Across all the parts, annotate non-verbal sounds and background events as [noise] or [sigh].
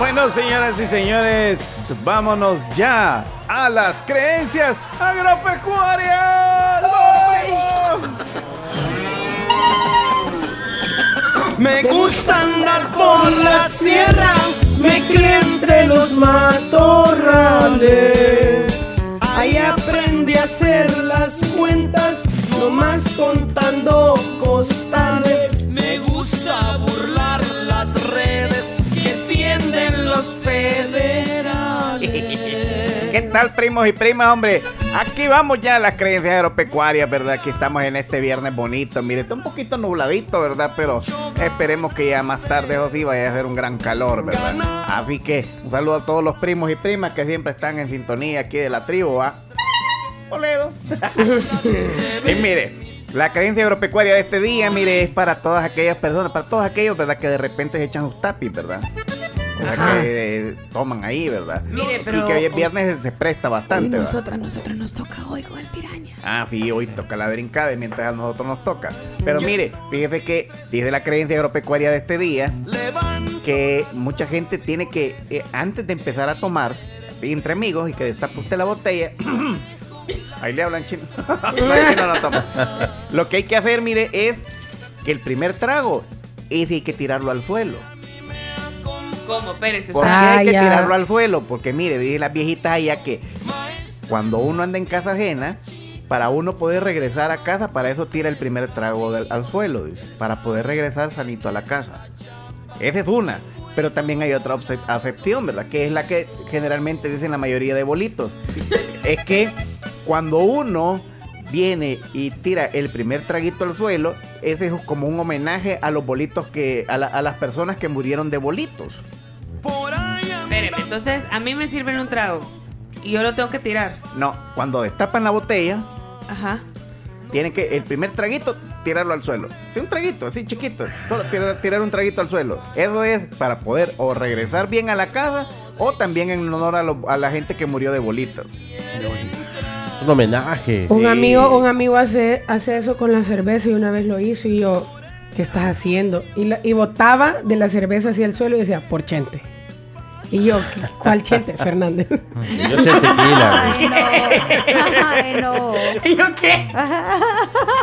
Bueno, señoras y señores, vámonos ya a las creencias agropecuarias. Me gusta andar por la sierra, me crié entre los matorrales. Ahí aprendí a hacer las cuentas, nomás contando costales. Tal, primos y primas, hombre? Aquí vamos ya a las creencias agropecuarias, ¿verdad? Aquí estamos en este viernes bonito. Mire, está un poquito nubladito, ¿verdad? Pero esperemos que ya más tarde o sí vaya a hacer un gran calor, ¿verdad? Así que un saludo a todos los primos y primas que siempre están en sintonía aquí de la tribu, ¿va? Toledo. [laughs] y mire, la creencia agropecuaria de este día, mire, es para todas aquellas personas, para todos aquellos, ¿verdad? Que de repente se echan sus tapis, ¿verdad? O sea, Ajá. que eh, toman ahí, ¿verdad? Mire, y que hoy es viernes se presta Y bastante, ¿verdad? nosotras, nosotras nos toca hoy con el piraña. Ah, sí, hoy toca la y mientras a nosotros nos toca. Pero mire, fíjese que dice la creencia agropecuaria de este día que mucha gente tiene que, eh, antes de empezar a tomar, entre amigos y que destape usted la botella, [coughs] ahí le hablan chino. [laughs] No, el chino no toma. [laughs] Lo que hay que hacer, mire, es que el primer trago, ese hay que tirarlo al suelo. ¿Cómo? Espérese. o ¿Por qué hay que ya. tirarlo al suelo? Porque mire, dicen las viejitas allá que cuando uno anda en casa ajena, para uno poder regresar a casa, para eso tira el primer trago del- al suelo, dice, para poder regresar sanito a la casa. Esa es una. Pero también hay otra acepción, ¿verdad? Que es la que generalmente dicen la mayoría de bolitos. es que cuando uno viene y tira el primer traguito al suelo, ese es como un homenaje a los bolitos que, a, la- a las personas que murieron de bolitos. Espéreme, entonces a mí me sirven un trago y yo lo tengo que tirar. No, cuando destapan la botella, Ajá. tienen que el primer traguito tirarlo al suelo. Sí, un traguito, así chiquito. Solo tirar, tirar un traguito al suelo. Eso es para poder o regresar bien a la casa o también en honor a, lo- a la gente que murió de bolitas. Un homenaje. Un Sí. amigo, un amigo hace, hace eso con la cerveza y una vez lo hizo y yo, ¿qué estás haciendo? Y, la- y botaba de la cerveza hacia el suelo y decía, por chente. Y yo, ¿qué- ¿cuál chente? Fernández. Yo sé tequila. Ay, no. Ay, no. [laughs] ¿Y yo qué?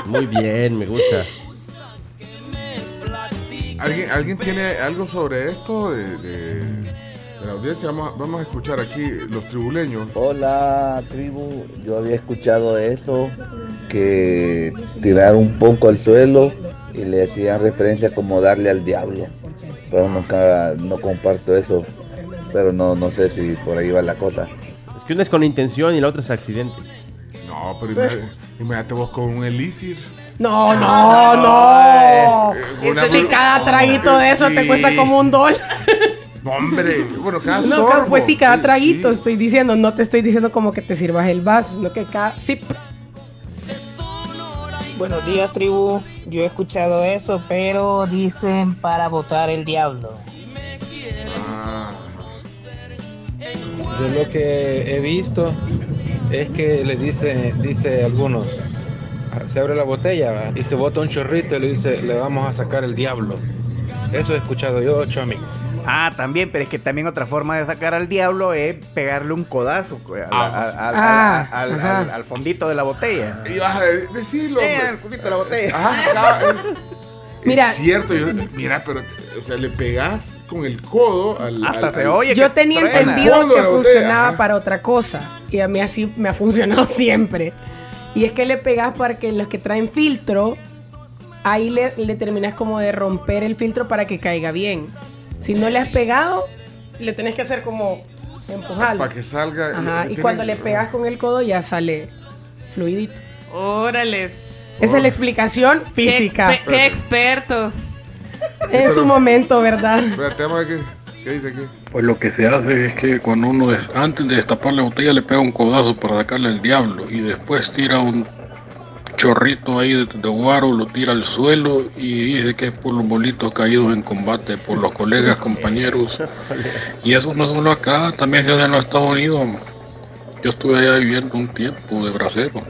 Muy bien, me gusta. ¿Alguien, ¿Alguien tiene algo sobre esto de, de- de la audiencia? Vamos, a- vamos a escuchar aquí los tribuleños. Hola tribu, yo había escuchado eso, que tirar un poco al suelo y le hacían referencia como darle al diablo, pero nunca, no comparto eso, pero no, no sé si por ahí va la cosa. Es que una es con intención y la otra es accidente. No, pero imagínate, [laughs] imagínate vos con un elixir. No, no, no. Eh, una Eso sí, cada traguito de eso te cuesta como un dólar. No, hombre, bueno, cada No, sorbo. claro, pues sí, cada Sí, traguito sí. estoy diciendo, no te estoy diciendo como que te sirvas el vaso, sino que cada sip. Buenos días, tribu. Yo he escuchado eso, pero dicen para votar el diablo. Yo lo que he visto es que le dice, dice algunos, se abre la botella y se bota un chorrito y le dice, le vamos a sacar el diablo. Eso he escuchado yo, Chomix. Ah, también, pero es que también otra forma de sacar al diablo es pegarle un codazo Ah, Ah, al- al- al- al fondito de la botella. y vas a de- decirlo, Eh, hombre. al fundito de la botella. Ajá, cada- Mira. Es cierto, yo- mira, pero, o sea, le pegas con el codo al. Hasta al- al- oye. Yo tenía entendido que funcionaba ajá. para otra cosa. Y a mí así me ha funcionado [laughs] siempre. Y es que le pegas para que los que traen filtro, ahí le, le terminas como de romper el filtro para que caiga bien. Si no le has pegado, le tenés que hacer como empujarlo. Para que salga. Ajá, y cuando le pegas con el codo ya sale fluidito. Órales. Esa es la explicación Qué, física. qué expertos. En su momento, ¿verdad? Espérate, qué, qué dice aquí. Pues lo que se hace es que cuando uno des- antes de destapar la botella le pega un codazo para sacarle el diablo y después tira un chorrito ahí de, de guaro, lo tira al suelo y dice que es por los bolitos caídos en combate, por los colegas, compañeros. Y eso no solo acá, también se hace en los Estados Unidos. Yo estuve allá viviendo un tiempo de bracero.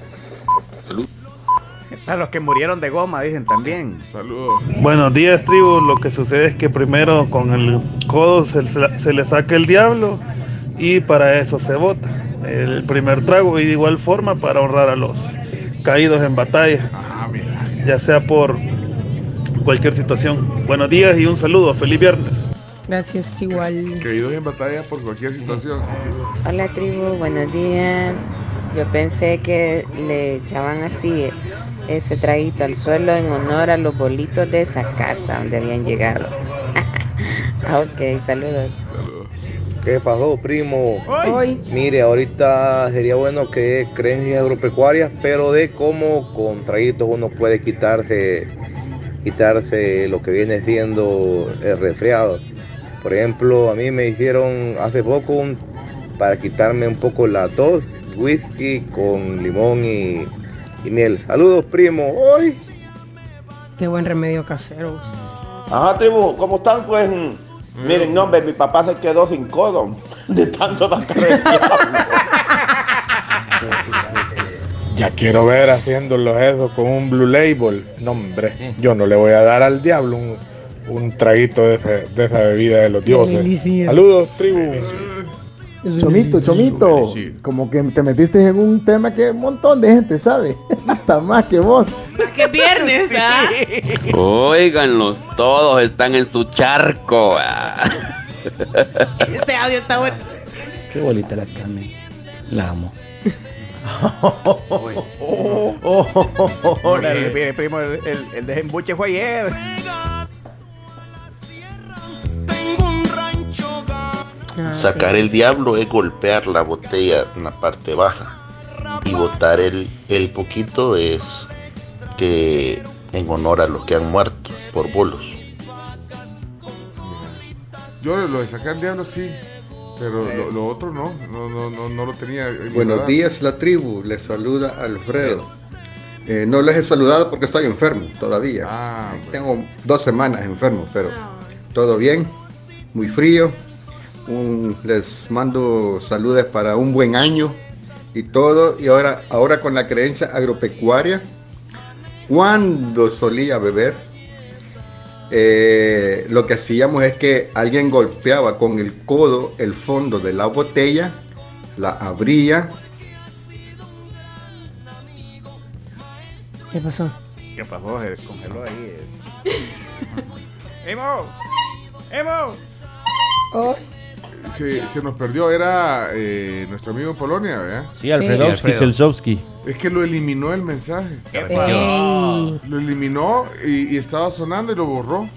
A los que murieron de goma, dicen también. Saludos. Buenos días, tribu. Lo que sucede es que primero con el codo se, se le saca el diablo y para eso se vota el primer trago y de igual forma para honrar a los caídos en batalla, Ah, mira. ya sea por cualquier situación. Buenos días y un saludo. Feliz viernes. Gracias, igual. Caídos en batalla por cualquier situación. Hola tribu, buenos días. Yo pensé que le echaban así ese traguito al suelo en honor a los bolitos de esa casa donde habían llegado. [laughs] ok, saludos. ¿Qué pasó, primo? Hoy. Mire, ahorita sería bueno que creencias agropecuarias, pero de cómo con traguitos uno puede quitarse, quitarse lo que viene siendo el resfriado. Por ejemplo, a mí me hicieron hace poco un- para quitarme un poco la tos, whisky con limón y, y miel. Saludos, primo. Hoy. Qué buen remedio casero. Ajá, tribu, ¿cómo están? Pues, mm, miren, no, hombre, mi papá se quedó sin codo de tanto sacar el diablo. Ya quiero ver haciéndolo eso con un Blue Label. No, hombre, yo no le voy a dar al diablo un, un traguito de, ese- de esa bebida de los dioses. Saludos, tribu. Chomito, Chomito, como que te metiste en un tema que un montón de gente sabe, [laughs] hasta más que vos. ¡Qué viernes, ah! Óiganlos, todos están en su charco. ah. Este audio está bueno. Qué bonita la Carmen. La amo. Oh, oh, oh, oh, primo, el, el, el desembuche fue ayer. Sacar el diablo es golpear la botella en la parte baja. Y botar el, el poquito es que en honor a los que han muerto por bolos. Yo lo de sacar el diablo sí, pero lo, lo otro no, no, no, no, no lo tenía. Buenos días, la tribu. Les saluda Alfredo. Eh, no les he saludado porque estoy enfermo todavía. Ah, Tengo dos semanas enfermo, pero todo bien, muy frío. Un- les mando saludos para un buen año y todo. Y ahora, ahora con la creencia agropecuaria, cuando solía beber, eh, lo que hacíamos es que alguien golpeaba con el codo el fondo de la botella, la abría ¿Qué pasó? ¿Qué pasó? Se congeló ahí. eh. [laughs] ¡Emo! ¡Emo! Se, se nos perdió, era eh, nuestro amigo en Polonia, ¿verdad? Sí, Alfredowski, Selzowski. Es que lo eliminó el mensaje. Ey. Lo eliminó y, y estaba sonando y lo borró.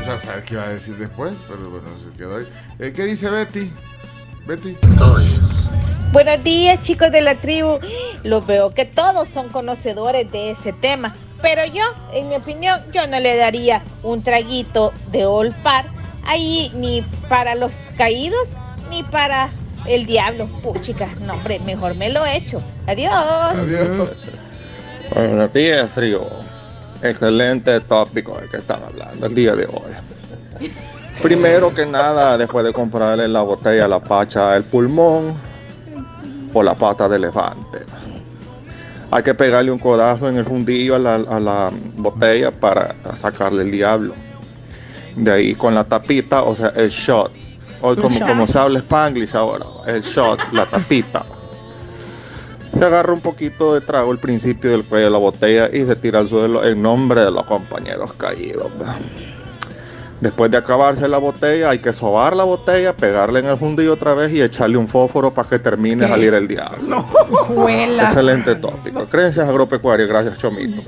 O sea, saber qué iba a decir después, pero bueno, se quedó ahí. Eh, ¿Qué dice Betty? Betty. Buenos días chicos de la tribu. Los veo que todos son conocedores de ese tema. Pero yo, en mi opinión, yo no le daría un traguito de Olpar ahí ni para los caídos ni para el diablo. Puchica, no hombre, mejor me lo echo. Adiós. Buenos días, Río. Excelente tópico del que están hablando el día de hoy. Primero que nada, después de comprarle la botella a la pacha el pulmón o la pata de elefante, hay que pegarle un codazo en el fundillo a la botella para sacarle el diablo. De ahí con la tapita, o sea, el shot. Hoy Un como, shot. como se habla spanglish ahora, el shot, la tapita. Se agarra un poquito de trago al principio del cuello de la botella y se tira al suelo en nombre de los compañeros caídos. Después de acabarse la botella, hay que sobar la botella, pegarle en el fundillo otra vez y echarle un fósforo para que termine de salir el diablo. Excelente tópico. Creencias agropecuarias, gracias Chomito.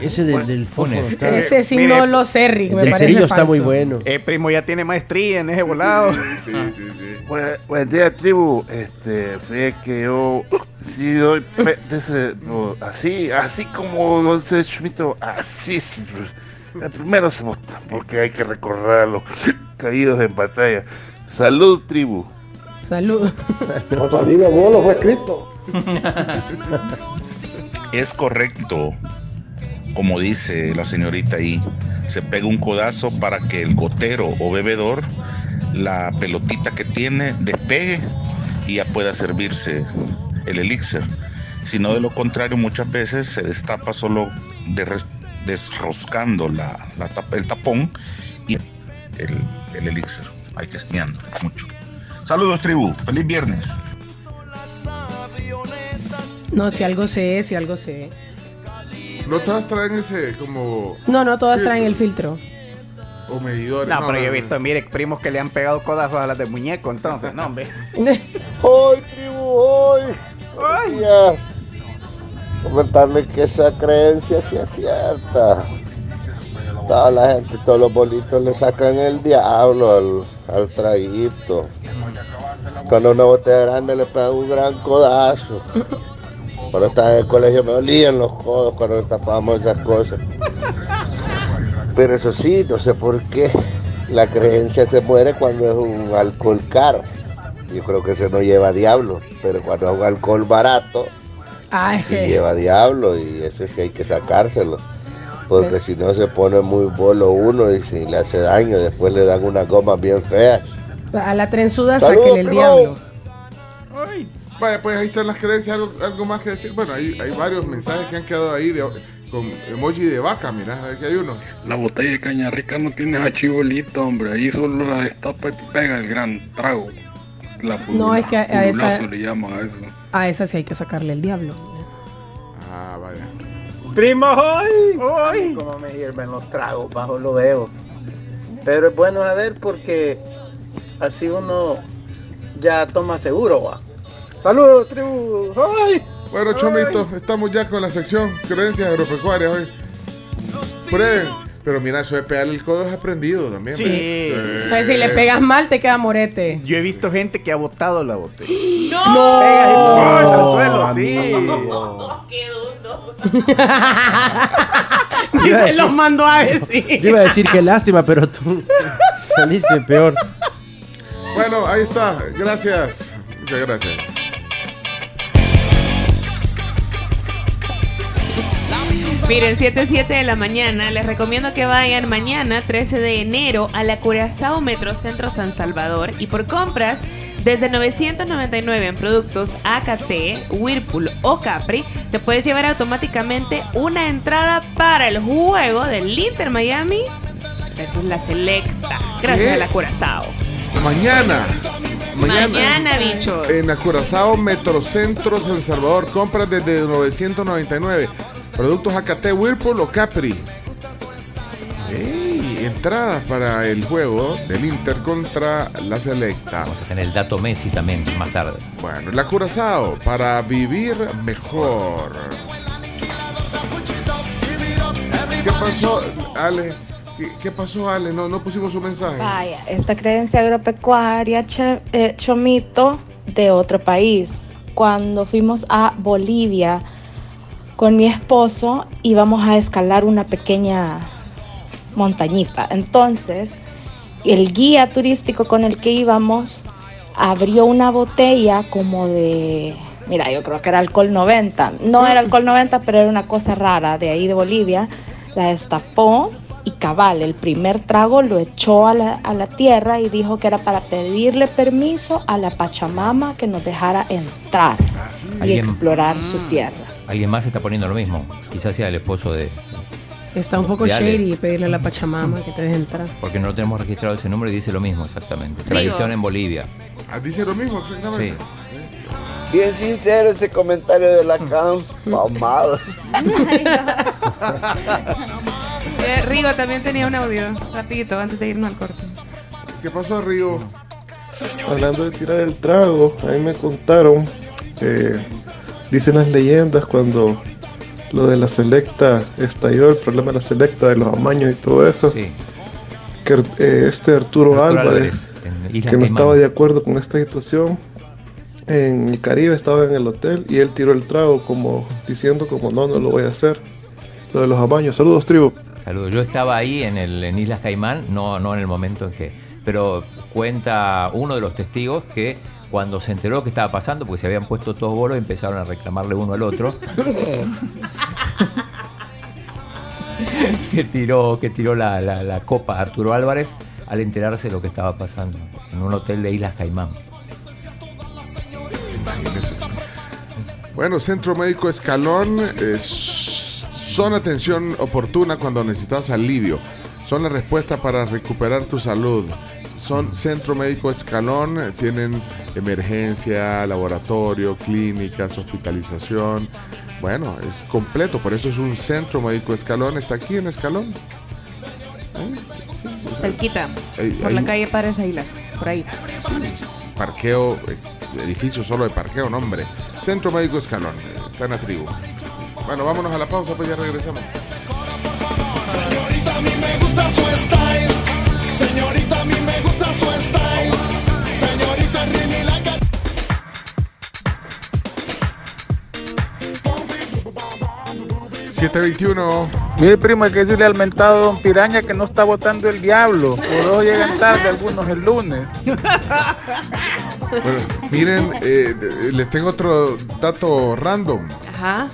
Ese del, del fósforo está. Ese sí Mire, no lo sé, Rick. el cerillo está muy bueno. Eh, primo ya tiene maestría en ese volado. Sí, sí, sí. Buen, buen día, tribu. Este, fue que yo sí doy ese- no, así, así como don Schmito, así. sí. El primero se vota, porque hay que recordar a los caídos en batalla. Salud, tribu. Salud. [laughs] Digo, vos lo fue escrito. Es correcto, como dice la señorita ahí, se pega un codazo para que el gotero o bebedor, la pelotita que tiene, despegue y ya pueda servirse el elixir. sino de lo contrario muchas veces se destapa solo desroscando la, tapa, el tapón y el, el elixir. Hay que esneando mucho. Saludos tribu, feliz viernes. No, si algo sé, si algo sé. No todas traen ese como. No, no, todas filtro traen el filtro. O medidores. No, pero yo he visto, mire, primos que le han pegado codazos a las de muñeco, entonces, no, hombre. [laughs] Hoy, tribu, hoy. Días. Comentarle que esa creencia sí es cierta. Toda la gente, todos los bolitos le sacan el diablo al, al traguito. Cuando una botella grande le pegan un gran codazo. Cuando estaba en el colegio me olían los codos cuando tapábamos esas cosas. Pero eso sí, no sé por qué. La creencia se muere cuando es un alcohol caro. Yo creo que ese no lleva diablo. Pero cuando es un alcohol barato, es sí lleva diablo y ese sí hay que sacárselo. Porque si no se pone muy bolo uno y si le hace daño, después le dan unas gomas bien feas. A la trenzuda Salud, sáquele el diablo. Vaya, pues ahí están las creencias. ¿Algo, algo más que decir? Bueno, hay, hay varios mensajes que han quedado ahí de- con emoji de vaca. Mira, aquí hay uno. La botella de caña rica no tiene achibolito, hombre. Ahí solo la destapa y pega el gran trago. La No, es que a- a esa- le llaman a eso. A esa sí hay que sacarle el diablo. Ah, vaya. Primo, hoy, hoy, cómo me hierven los tragos, bajo lo veo. Pero es bueno saber porque así uno ya toma seguro, va. Saludos, tribu. ¡Ay! Bueno, Chomito, estamos ya con la sección creencias agropecuarias hoy. Prueben. Pero mira, eso de pegarle el codo es aprendido también. Sí. ¿ve? Entonces, si le pegas mal, te queda morete. Yo he visto gente que ha botado la botella. ¡No! Pega y ¡push! al suelo, sí. [laughs] Y [laughs] se los mandó a decir. Yo [laughs] iba a decir que lástima, pero tú saliste peor. Bueno, ahí está. Gracias. Muchas gracias. Miren, 7, 7 de la mañana. Les recomiendo que vayan mañana, 13 de enero, a la Curazao Metrocentro San Salvador y por compras desde 999 en productos AKT, Whirlpool o Capri, te puedes llevar automáticamente una entrada para el juego del Inter Miami versus la Selecta. Gracias ¿Qué? a la Curazao. Mañana. Mañana, bichos. En Acurazao Metrocentro San Salvador. Compras desde 999. Productos AKT, Whirlpool o Capri. Ey, entradas para el juego del Inter contra la Selecta. Vamos a tener el dato Messi también más tarde. Bueno, la Curazao para vivir mejor. ¿Qué pasó, Ale? ¿Qué, qué pasó, Ale? No, no pusimos su mensaje. Vaya, esta creencia agropecuaria, che- eh, chomito, de otro país. Cuando fuimos a Bolivia con mi esposo, íbamos a escalar una pequeña montañita. Entonces, el guía turístico con el que íbamos abrió una botella como de, mira, yo creo que era alcohol 90. No era alcohol 90, pero era una cosa rara de ahí de Bolivia. La destapó y cabal, el primer trago lo echó a la, a la tierra y dijo que era para pedirle permiso a la Pachamama que nos dejara entrar y Alguien- explorar su tierra. Alguien más está poniendo lo mismo. Quizás sea el esposo de. Está un poco shady pedirle a la Pachamama que te deje entrar. Porque no lo tenemos registrado ese número y dice lo mismo exactamente. Tradición en Bolivia. Ah, dice lo mismo, exactamente. Bien sincero ese comentario de la Cams. Pamados. [laughs] Eh, Rigo también tenía un audio. Rapidito, antes de irnos al corte. ¿Qué pasó, Río? Hablando de tirar el trago, a mí me contaron, eh, dicen las leyendas cuando lo de la selecta estalló, el problema de la selecta, de los amaños y todo eso, que eh, este Arturo, Arturo Álvarez, que no estaba de acuerdo con esta situación, en el Caribe estaba en el hotel y él tiró el trago como diciendo como no, no lo voy a hacer. Lo de los amaños. Saludos, tribu. Saludos. Yo estaba ahí en, el, en Islas Caimán, no, no en el momento en que. Pero cuenta uno de los testigos que cuando se enteró que estaba pasando, porque se habían puesto todos bolos, empezaron a reclamarle uno al otro. [laughs] que tiró, que tiró la, la- la copa Arturo Álvarez al enterarse de lo que estaba pasando en un hotel de Islas Caimán. Bueno, Centro Médico Escalón es, son atención oportuna cuando necesitas alivio. Son la respuesta para recuperar tu salud. Son Centro Médico Escalón, tienen emergencia, laboratorio, clínicas, hospitalización. Bueno, es completo, por eso es un Centro Médico Escalón. Está aquí en Escalón. ¿Eh? Sí, o sea, Cerquita. Por la calle Párez Aguilar. Por ahí. parqueo, eh, edificio solo de parqueo, no hombre. Centro Médico Escalón, eh, está en la tribu. Bueno, vámonos a la pausa, pues ya regresamos. Señorita, a mí me gusta su style. Señorita, a mí me gusta su style. Señorita, really like a 721. Mire, primo, hay que decirle al mentado don Piraña que no está votando el diablo. Por eso llegan tarde algunos el lunes. Bueno, miren, eh, les tengo otro dato random. Ajá.